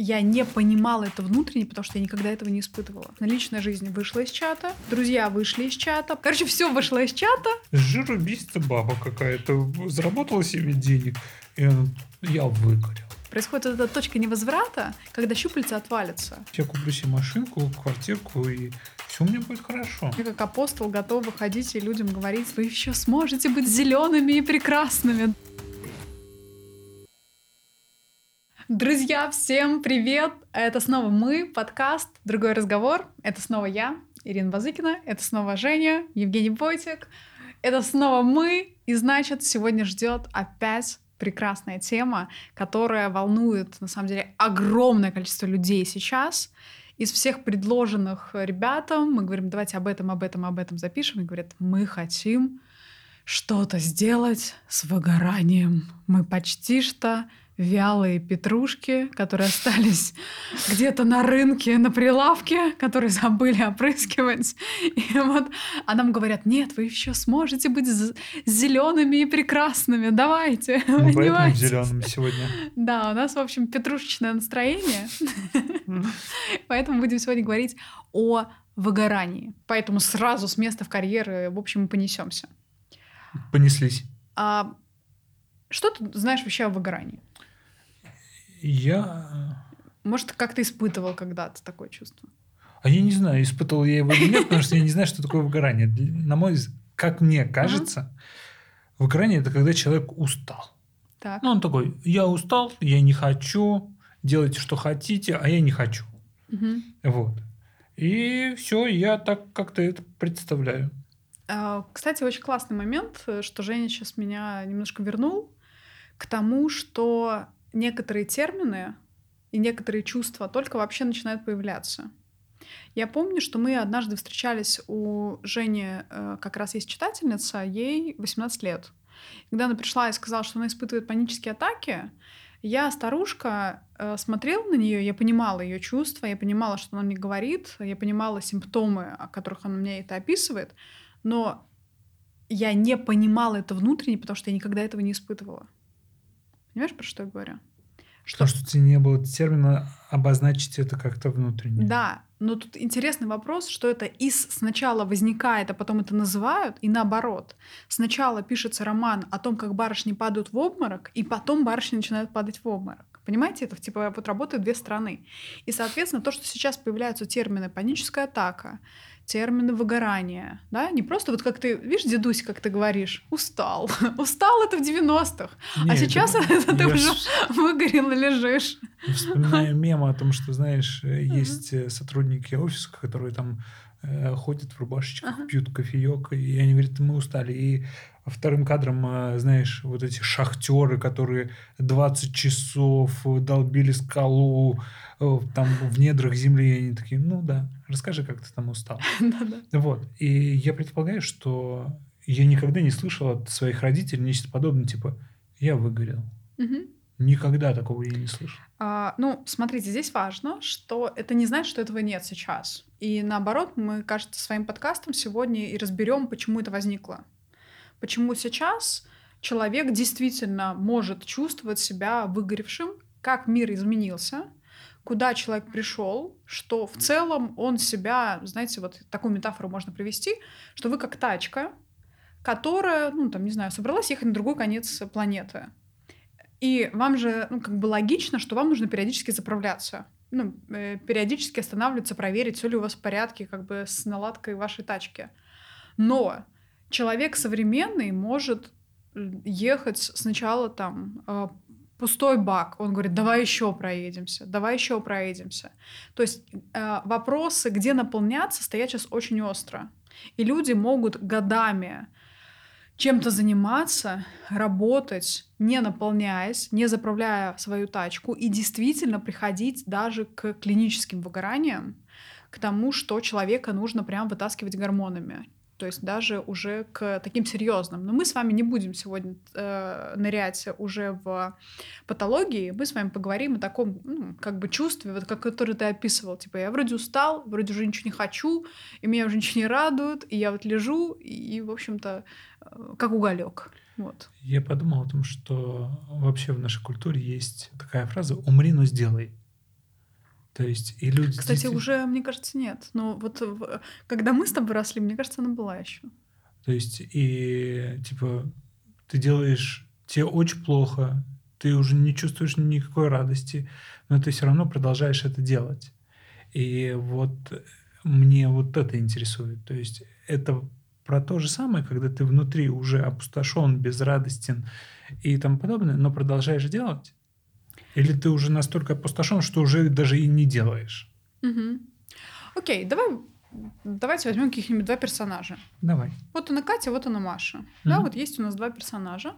я не понимала это внутренне, потому что я никогда этого не испытывала. На личной жизни вышла из чата, друзья вышли из чата. Короче, все вышло из чата. Жирубийство баба какая-то заработала себе денег, и я выгорел. Происходит эта точка невозврата, когда щупальца отвалятся. Я куплю себе машинку, квартирку, и все у меня будет хорошо. Я как апостол готов выходить и людям говорить, вы еще сможете быть зелеными и прекрасными. Друзья, всем привет! Это снова мы, подкаст «Другой разговор». Это снова я, Ирина Базыкина. Это снова Женя, Евгений Бойтик. Это снова мы. И значит, сегодня ждет опять прекрасная тема, которая волнует, на самом деле, огромное количество людей сейчас. Из всех предложенных ребятам мы говорим, давайте об этом, об этом, об этом запишем. И говорят, мы хотим что-то сделать с выгоранием. Мы почти что вялые петрушки, которые остались где-то на рынке, на прилавке, которые забыли опрыскивать. И вот, а нам говорят, нет, вы еще сможете быть зелеными и прекрасными, давайте. Ну, поэтому зелеными сегодня. Да, у нас, в общем, петрушечное настроение. Поэтому будем сегодня говорить о выгорании. Поэтому сразу с места в карьеры, в общем, мы понесемся. Понеслись. А, что ты знаешь вообще о выгорании? Я... Может, как ты испытывал когда-то такое чувство? А я не знаю, испытывал я его или нет, потому что я не знаю, что такое выгорание. На мой взгляд, как мне кажется, выгорание – это когда человек устал. Так. Ну, он такой, я устал, я не хочу, делайте, что хотите, а я не хочу. Угу. Вот. И все, я так как-то это представляю. А, кстати, очень классный момент, что Женя сейчас меня немножко вернул к тому, что некоторые термины и некоторые чувства только вообще начинают появляться. Я помню, что мы однажды встречались у Жени, э, как раз есть читательница, ей 18 лет. Когда она пришла и сказала, что она испытывает панические атаки, я, старушка, э, смотрела на нее, я понимала ее чувства, я понимала, что она мне говорит, я понимала симптомы, о которых она мне это описывает, но я не понимала это внутренне, потому что я никогда этого не испытывала. Понимаешь, про что я говорю? Что, что тебе не было термина обозначить это как-то внутренне. Да, но тут интересный вопрос, что это из сначала возникает, а потом это называют, и наоборот. Сначала пишется роман о том, как барышни падают в обморок, и потом барышни начинают падать в обморок. Понимаете, это типа вот работают две стороны. И, соответственно, то, что сейчас появляются термины паническая атака, термины выгорания, да, не просто вот как ты, видишь, дедусь, как ты говоришь, устал. устал это в 90-х, а сейчас это, это ты уже выгорел и лежишь. Вспоминаю мем о том, что, знаешь, есть э, сотрудники офиса, которые там э, ходят в рубашечках, ага. пьют кофеек, и они говорят, мы устали. И вторым кадром, э, знаешь, вот эти шахтеры, которые 20 часов долбили скалу там в недрах земли, и они такие, ну да, расскажи, как ты там устал. Вот. И я предполагаю, что я никогда не слышал от своих родителей нечто подобное, типа, я выгорел. Никогда такого я не слышал. А, ну, смотрите, здесь важно, что это не значит, что этого нет сейчас. И наоборот, мы, кажется, своим подкастом сегодня и разберем, почему это возникло. Почему сейчас человек действительно может чувствовать себя выгоревшим, как мир изменился, куда человек пришел, что в целом он себя, знаете, вот такую метафору можно привести, что вы как тачка, которая, ну, там, не знаю, собралась ехать на другой конец планеты. И вам же, ну, как бы логично, что вам нужно периодически заправляться. Ну, э, периодически останавливаться, проверить, все ли у вас в порядке, как бы с наладкой вашей тачки. Но человек современный может ехать сначала там э, пустой бак. Он говорит, давай еще проедемся, давай еще проедемся. То есть э, вопросы, где наполняться, стоят сейчас очень остро. И люди могут годами чем-то заниматься, работать, не наполняясь, не заправляя свою тачку и действительно приходить даже к клиническим выгораниям, к тому, что человека нужно прям вытаскивать гормонами то есть даже уже к таким серьезным. Но мы с вами не будем сегодня э, нырять уже в патологии, мы с вами поговорим о таком, ну, как бы чувстве, вот как который ты описывал, типа я вроде устал, вроде уже ничего не хочу, и меня уже ничего не радует, и я вот лежу, и, и в общем-то, э, как уголек. Вот. Я подумал о том, что вообще в нашей культуре есть такая фраза «умри, но сделай». То есть и люди... Кстати, действительно... уже, мне кажется, нет. Но вот когда мы с тобой росли, мне кажется, она была еще. То есть и типа ты делаешь тебе очень плохо, ты уже не чувствуешь никакой радости, но ты все равно продолжаешь это делать. И вот мне вот это интересует. То есть это про то же самое, когда ты внутри уже опустошен, безрадостен и тому подобное, но продолжаешь делать? Или ты уже настолько опустошен, что уже даже и не делаешь? Угу. Окей, давай Давайте возьмем каких-нибудь два персонажа. Давай. Вот она Катя, вот она Маша. Mm-hmm. Да, вот есть у нас два персонажа.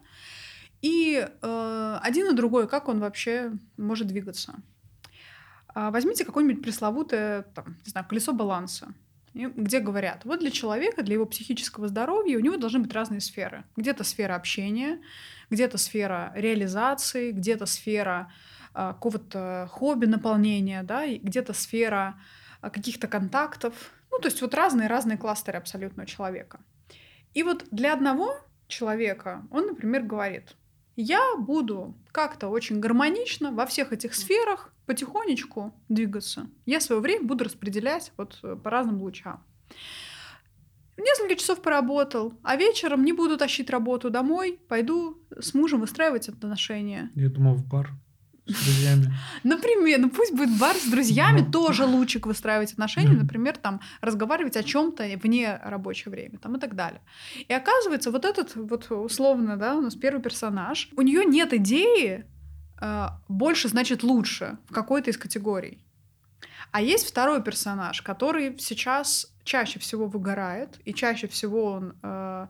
И э, один и другой, как он вообще может двигаться? А возьмите какое-нибудь пресловутое, там, не знаю, колесо баланса, где говорят, вот для человека, для его психического здоровья у него должны быть разные сферы. Где-то сфера общения, где-то сфера реализации, где-то сфера э, какого-то хобби наполнения, да, где-то сфера э, каких-то контактов. Ну, то есть вот разные-разные кластеры абсолютно у человека. И вот для одного человека он, например, говорит, я буду как-то очень гармонично во всех этих сферах потихонечку двигаться. Я свое время буду распределять вот э, по разным лучам. Несколько часов поработал, а вечером не буду тащить работу домой, пойду с мужем выстраивать отношения. Я думал, в бар с друзьями. Например, ну пусть будет бар с друзьями, ну. тоже лучик выстраивать отношения, например, там разговаривать о чем-то вне рабочего времени, там и так далее. И оказывается, вот этот вот условно, да, у нас первый персонаж, у нее нет идеи э, больше значит лучше в какой-то из категорий. А есть второй персонаж, который сейчас чаще всего выгорает, и чаще всего он э,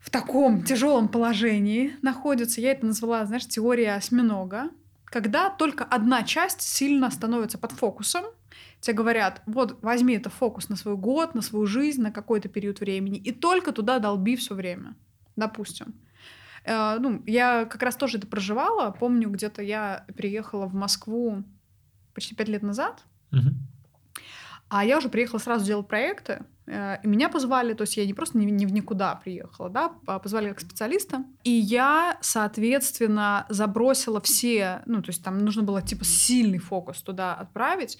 в таком тяжелом положении находится. Я это назвала, знаешь, теория осьминога когда только одна часть сильно становится под фокусом, тебе говорят, вот возьми это фокус на свой год, на свою жизнь, на какой-то период времени, и только туда долби все время, допустим. Э, ну, я как раз тоже это проживала. Помню, где-то я приехала в Москву почти пять лет назад, угу. А я уже приехала сразу делать проекты, Э, и меня позвали, то есть я не просто не, в никуда приехала, да, а позвали как специалиста. И я, соответственно, забросила все, ну, то есть там нужно было типа сильный фокус туда отправить,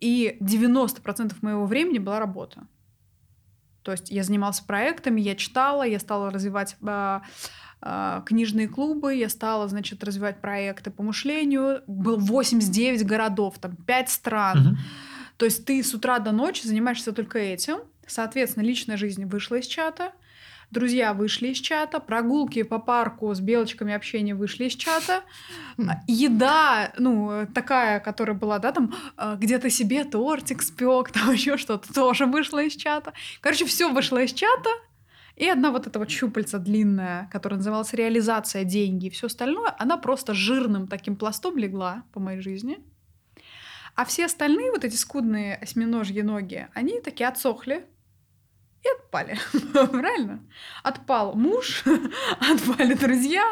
и 90% моего времени была работа. То есть я занималась проектами, я читала, я стала развивать э, э, книжные клубы, я стала, значит, развивать проекты по мышлению. Было 89 городов, там 5 стран. Uh-huh. То есть ты с утра до ночи занимаешься только этим. Соответственно, личная жизнь вышла из чата, друзья вышли из чата, прогулки по парку с белочками общения вышли из чата, хм. еда, ну, такая, которая была, да, там, а, где-то себе тортик спек, там еще что-то, тоже вышла из чата. Короче, все вышло из чата, и одна вот эта вот щупальца длинная, которая называлась реализация деньги и все остальное, она просто жирным таким пластом легла по моей жизни. А все остальные вот эти скудные осьминожьи ноги, они такие отсохли и отпали. Правильно? Отпал муж, отпали друзья,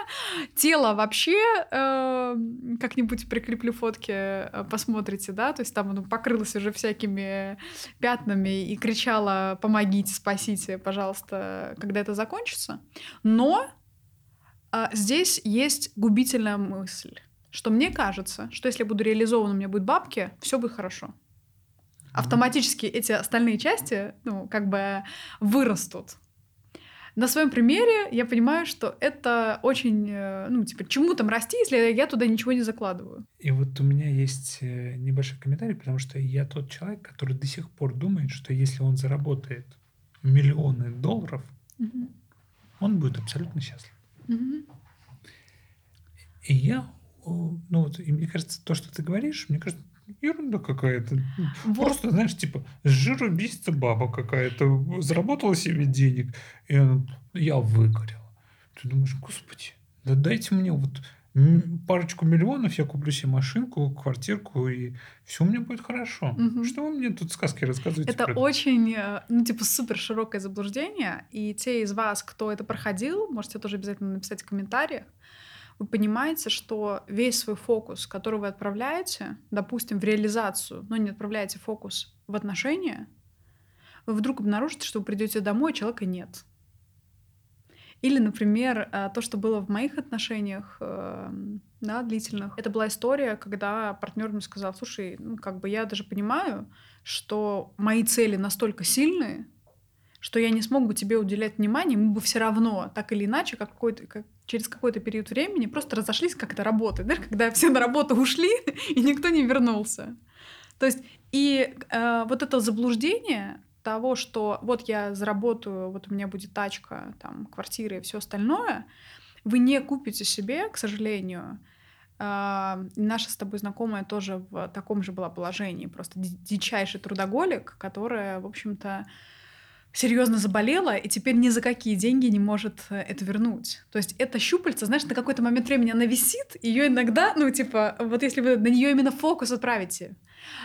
тело вообще э, как-нибудь прикреплю фотки, э, посмотрите, да, то есть там оно покрылось уже всякими пятнами и кричало «помогите, спасите, пожалуйста, когда это закончится». Но э, здесь есть губительная мысль что мне кажется, что если я буду реализован, у меня будет бабки, все будет хорошо. Автоматически эти остальные части, ну, как бы вырастут. На своем примере я понимаю, что это очень, э, ну, типа, чему там расти, если я туда ничего не закладываю. И вот у меня есть э, небольшой комментарий, потому что я тот человек, который до сих пор думает, что если он заработает миллионы долларов, угу. он будет абсолютно счастлив. Угу. И я ну вот, и мне кажется, то, что ты говоришь, мне кажется, ерунда какая-то. Вот. Просто, знаешь, типа, с жиру бесится баба какая-то, заработала себе денег, и она, я выгорела. Ты думаешь, господи, да дайте мне вот парочку миллионов, я куплю себе машинку, квартирку, и все у меня будет хорошо. Угу. Что вы мне тут сказки рассказываете? Это очень, э, ну, типа, супер широкое заблуждение. И те из вас, кто это проходил, можете тоже обязательно написать в комментариях вы понимаете, что весь свой фокус, который вы отправляете, допустим, в реализацию, но не отправляете фокус в отношения, вы вдруг обнаружите, что вы придете домой, а человека нет. Или, например, э, то, что было в моих отношениях, эм, да, длительных. Это была история, когда партнер мне сказал, слушай, ну, как бы я даже понимаю, что мои цели настолько сильные, что я не смог бы тебе уделять внимание, мы бы все равно, так или иначе, как какой-то, как, через какой-то период времени просто разошлись, как это работает, да, когда все на работу ушли, и никто не вернулся. То есть, и э, вот это заблуждение того, что вот я заработаю, вот у меня будет тачка, там, квартира и все остальное, вы не купите себе, к сожалению. Э, наша с тобой знакомая тоже в таком же была положении, просто дичайший трудоголик, которая, в общем-то, серьезно заболела и теперь ни за какие деньги не может э, это вернуть. То есть это щупальца, знаешь, на какой-то момент времени она висит, ее иногда, ну, типа, вот если вы на нее именно фокус отправите,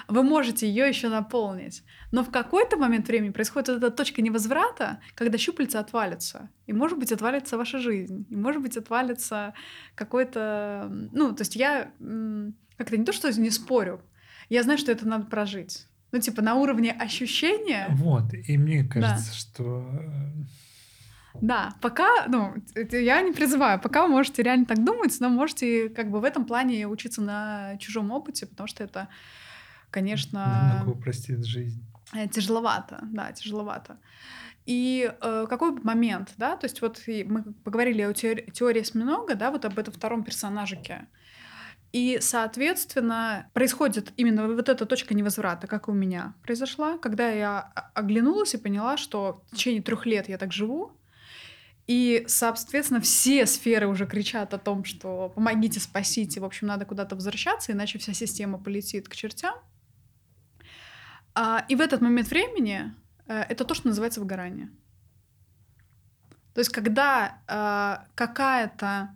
вы можете ее еще наполнить. Но в какой-то момент времени происходит эта точка невозврата, когда щупальца отвалится. И, может быть, отвалится ваша жизнь. И, может быть, отвалится какой-то... Ну, то есть я как-то не то, что не спорю, я знаю, что это надо прожить. Ну, типа, на уровне ощущения. Вот, и мне кажется, да. что... Э, да, пока, ну, я не призываю, пока вы можете реально так думать, но можете как бы в этом плане учиться на чужом опыте, потому что это, конечно... Намного упростит жизнь. Э, тяжеловато, да, тяжеловато. И э, какой момент, да, то есть вот мы поговорили о теории, теории осьминога, да, вот об этом втором персонажике, и, соответственно, происходит именно вот эта точка невозврата, как у меня произошла, когда я оглянулась и поняла, что в течение трех лет я так живу, и, соответственно, все сферы уже кричат о том, что помогите, спасите, в общем, надо куда-то возвращаться, иначе вся система полетит к чертям. А, и в этот момент времени э, это то, что называется выгорание. То есть, когда э, какая-то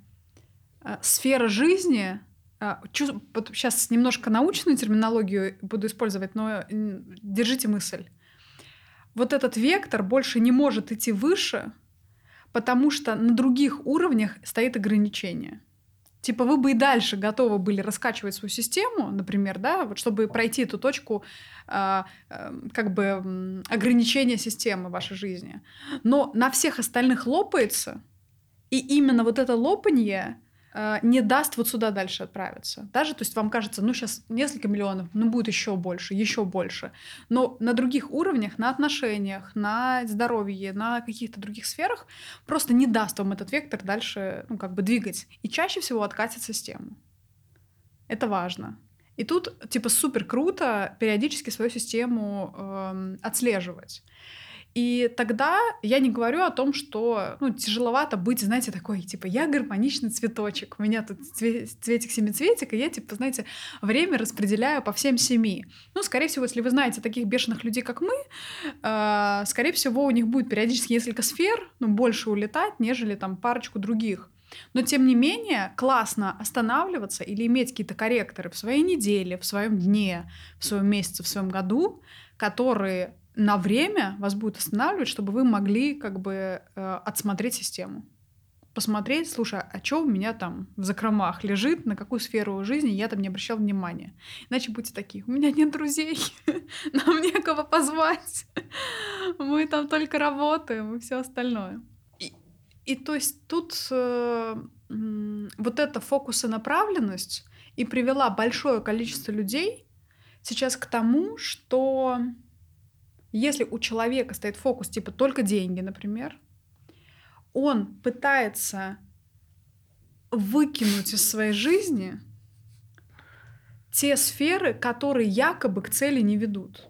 э, сфера жизни а, сейчас немножко научную терминологию буду использовать, но держите мысль. Вот этот вектор больше не может идти выше, потому что на других уровнях стоит ограничение. Типа вы бы и дальше готовы были раскачивать свою систему, например, да, вот чтобы пройти эту точку э, э, как бы ограничения системы вашей жизни. Но на всех остальных лопается, и именно вот это лопанье не даст вот сюда дальше отправиться. Даже, то есть вам кажется, ну сейчас несколько миллионов, ну будет еще больше, еще больше. Но на других уровнях, на отношениях, на здоровье, на каких-то других сферах просто не даст вам этот вектор дальше, ну как бы двигать. И чаще всего откатит систему. Это важно. И тут типа супер круто периодически свою систему э, отслеживать. И тогда я не говорю о том, что ну, тяжеловато быть, знаете, такой, типа, я гармоничный цветочек, у меня тут цветик-семицветик, и я, типа, знаете, время распределяю по всем семи. Ну, скорее всего, если вы знаете таких бешеных людей, как мы, э, скорее всего, у них будет периодически несколько сфер, ну, больше улетать, нежели там парочку других. Но, тем не менее, классно останавливаться или иметь какие-то корректоры в своей неделе, в своем дне, в своем месяце, в своем году, которые на время вас будет останавливать, чтобы вы могли как бы э, отсмотреть систему. Посмотреть, слушай, а что у меня там в закромах лежит, на какую сферу жизни я там не обращал внимания. Иначе будете такие, у меня нет друзей, нам некого позвать, мы там только работаем и все остальное. И, и то есть тут э, вот эта фокусонаправленность и привела большое количество людей сейчас к тому, что если у человека стоит фокус типа только деньги, например, он пытается выкинуть из своей жизни те сферы, которые якобы к цели не ведут.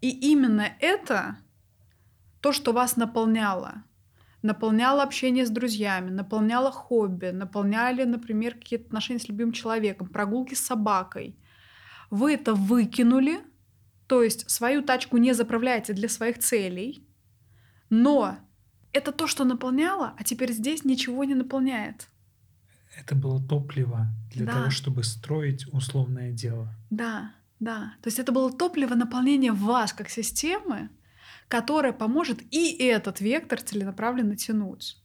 И именно это то, что вас наполняло. Наполняло общение с друзьями, наполняло хобби, наполняли, например, какие-то отношения с любимым человеком, прогулки с собакой. Вы это выкинули, то есть свою тачку не заправляете для своих целей, но это то, что наполняло, а теперь здесь ничего не наполняет. Это было топливо для да. того, чтобы строить условное дело. Да, да. То есть это было топливо наполнения вас как системы, которое поможет и этот вектор целенаправленно тянуть.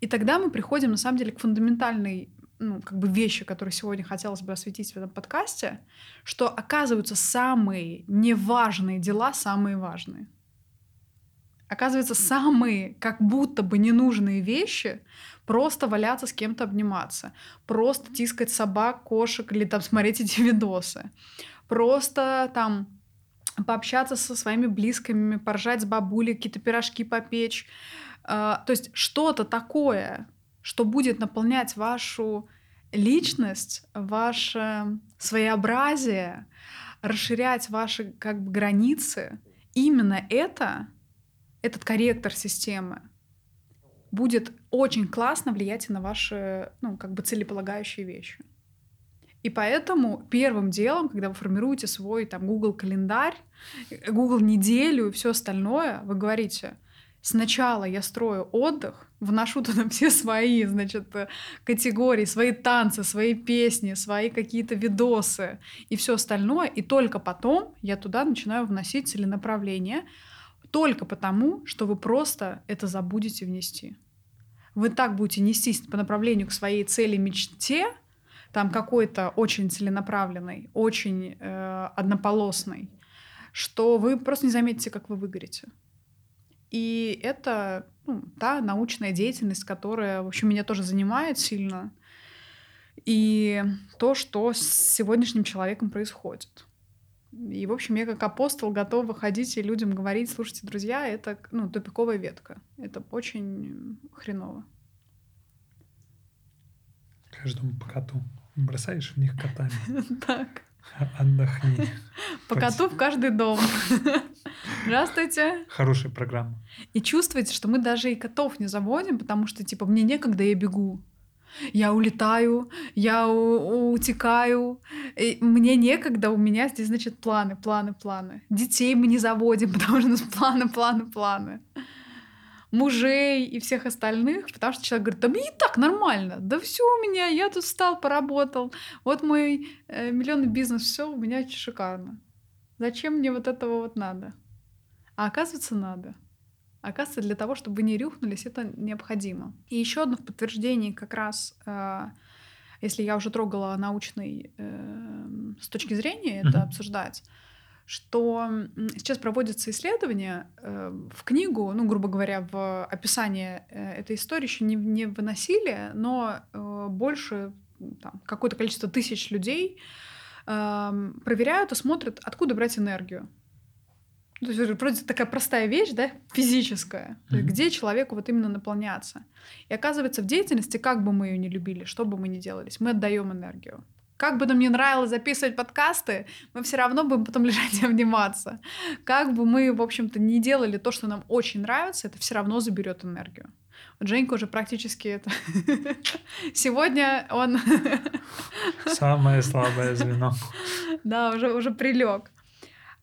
И тогда мы приходим на самом деле к фундаментальной ну, как бы вещи, которые сегодня хотелось бы осветить в этом подкасте, что оказываются самые неважные дела самые важные. Оказывается, самые как будто бы ненужные вещи просто валяться с кем-то обниматься, просто тискать собак, кошек или там смотреть эти видосы, просто там пообщаться со своими близкими, поржать с бабулей, какие-то пирожки попечь. А, то есть что-то такое, что будет наполнять вашу личность, ваше своеобразие, расширять ваши как бы границы, именно это, этот корректор системы, будет очень классно влиять на ваши, ну, как бы целеполагающие вещи. И поэтому первым делом, когда вы формируете свой там Google календарь, Google неделю и все остальное, вы говорите, сначала я строю отдых, вношу туда все свои, значит, э, категории, свои танцы, свои песни, свои какие-то видосы и все остальное, и только потом я туда начинаю вносить целенаправление, только потому, что вы просто это забудете внести. Вы так будете нестись по направлению к своей цели, мечте, там какой-то очень целенаправленный, очень э, однополосный, что вы просто не заметите, как вы выгорите. И это ну, та научная деятельность, которая, в общем, меня тоже занимает сильно. И то, что с сегодняшним человеком происходит. И, в общем, я как апостол готова выходить и людям говорить, слушайте, друзья, это ну, тупиковая ветка. Это очень хреново. Каждому по коту. Бросаешь в них котами. Так. Отдохни. По коту в каждый дом. Здравствуйте. Хорошая программа. И чувствуете, что мы даже и котов не заводим, потому что, типа, мне некогда, я бегу. Я улетаю, я утекаю, и мне некогда, у меня здесь, значит, планы, планы, планы. Детей мы не заводим, потому что у нас планы, планы, планы мужей и всех остальных, потому что человек говорит, да мне и так нормально, да все у меня, я тут встал, поработал, вот мой э, миллионный бизнес, все у меня шикарно. Зачем мне вот этого вот надо? А оказывается, надо. Оказывается, для того, чтобы вы не рюхнулись, это необходимо. И еще одно в подтверждении как раз, э, если я уже трогала научный э, с точки зрения это mm-hmm. обсуждать, что сейчас проводятся исследования э, в книгу, ну, грубо говоря, в описание э, этой истории еще не, не выносили, но э, больше там, какое-то количество тысяч людей э, проверяют и смотрят, откуда брать энергию. То есть вроде такая простая вещь, да, физическая, mm-hmm. где человеку вот именно наполняться. И оказывается, в деятельности, как бы мы ее не любили, что бы мы ни делали, мы отдаем энергию. Как бы нам не нравилось записывать подкасты, мы все равно будем потом лежать и обниматься. Как бы мы, в общем-то, не делали то, что нам очень нравится, это все равно заберет энергию. Вот Женька уже практически это... Сегодня он... Самое слабое звено. Да, уже, уже прилег.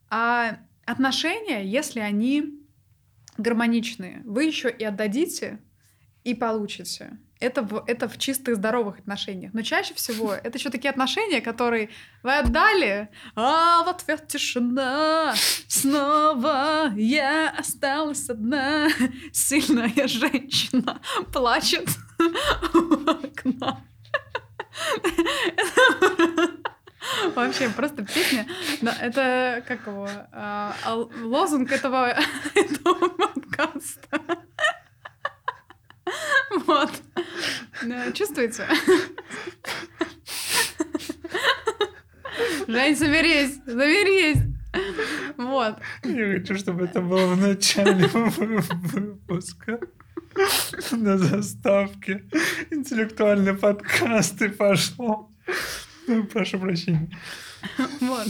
А отношения, если они гармоничные, вы еще и отдадите, и получите это в, это в чистых здоровых отношениях. Но чаще всего это еще такие отношения, которые вы отдали, а в ответ тишина. Снова я осталась одна. Сильная женщина плачет у окна. Вообще, просто песня. Да, это как его? А, а, лозунг этого, этого подкаста. Вот. Чувствуете? Жень, соберись, соберись. Вот. Я хочу, чтобы это было в начале выпуска. На заставке. Интеллектуальный подкаст и пошло. Ну, прошу прощения. Вот.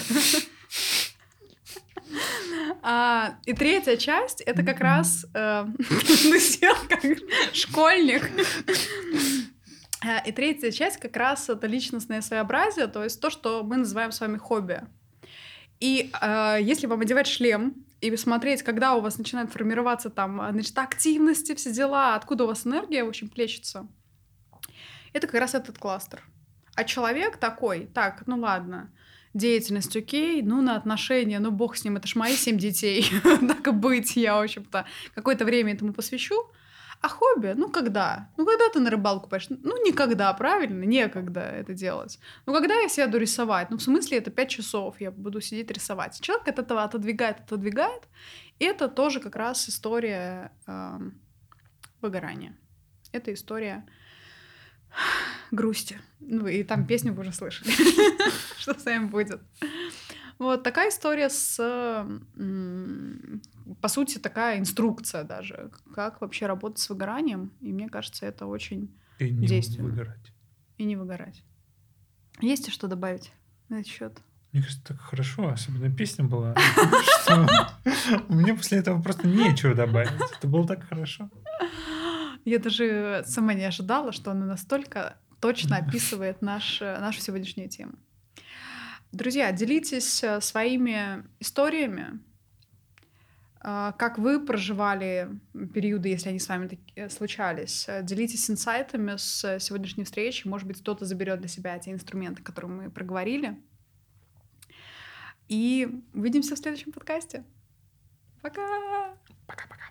А, и третья часть это как раз э, сел как школьник. А, и третья часть как раз это личностное своеобразие, то есть то, что мы называем с вами хобби. И э, если вам одевать шлем и смотреть, когда у вас начинает формироваться там, значит, активности, все дела, откуда у вас энергия, в общем, плещется, это как раз этот кластер. А человек такой, так, ну ладно, деятельность окей, ну, на отношения, ну, бог с ним, это ж мои семь детей, так и быть, я, в общем-то, какое-то время этому посвящу. А хобби? Ну, когда? Ну, когда ты на рыбалку пойдешь? Ну, никогда, правильно? Некогда это делать. Ну, когда я сяду рисовать? Ну, в смысле, это пять часов я буду сидеть рисовать. Человек от этого отодвигает, отодвигает, это тоже как раз история э, выгорания. Это история грусти. Ну, и там песню вы уже слышали, что с вами будет. Вот такая история с, по сути, такая инструкция даже, как вообще работать с выгоранием. И мне кажется, это очень и не действенно. выгорать. И не выгорать. Есть что добавить на этот счет? Мне кажется, так хорошо, особенно песня была, что мне после этого просто нечего добавить. Это было так хорошо. Я даже сама не ожидала, что она настолько точно описывает наш, нашу сегодняшнюю тему. Друзья, делитесь э, своими историями, э, как вы проживали периоды, если они с вами такие случались. Делитесь инсайтами с сегодняшней встречи. Может быть, кто-то заберет для себя те инструменты, которые мы проговорили. И увидимся в следующем подкасте. Пока! Пока-пока.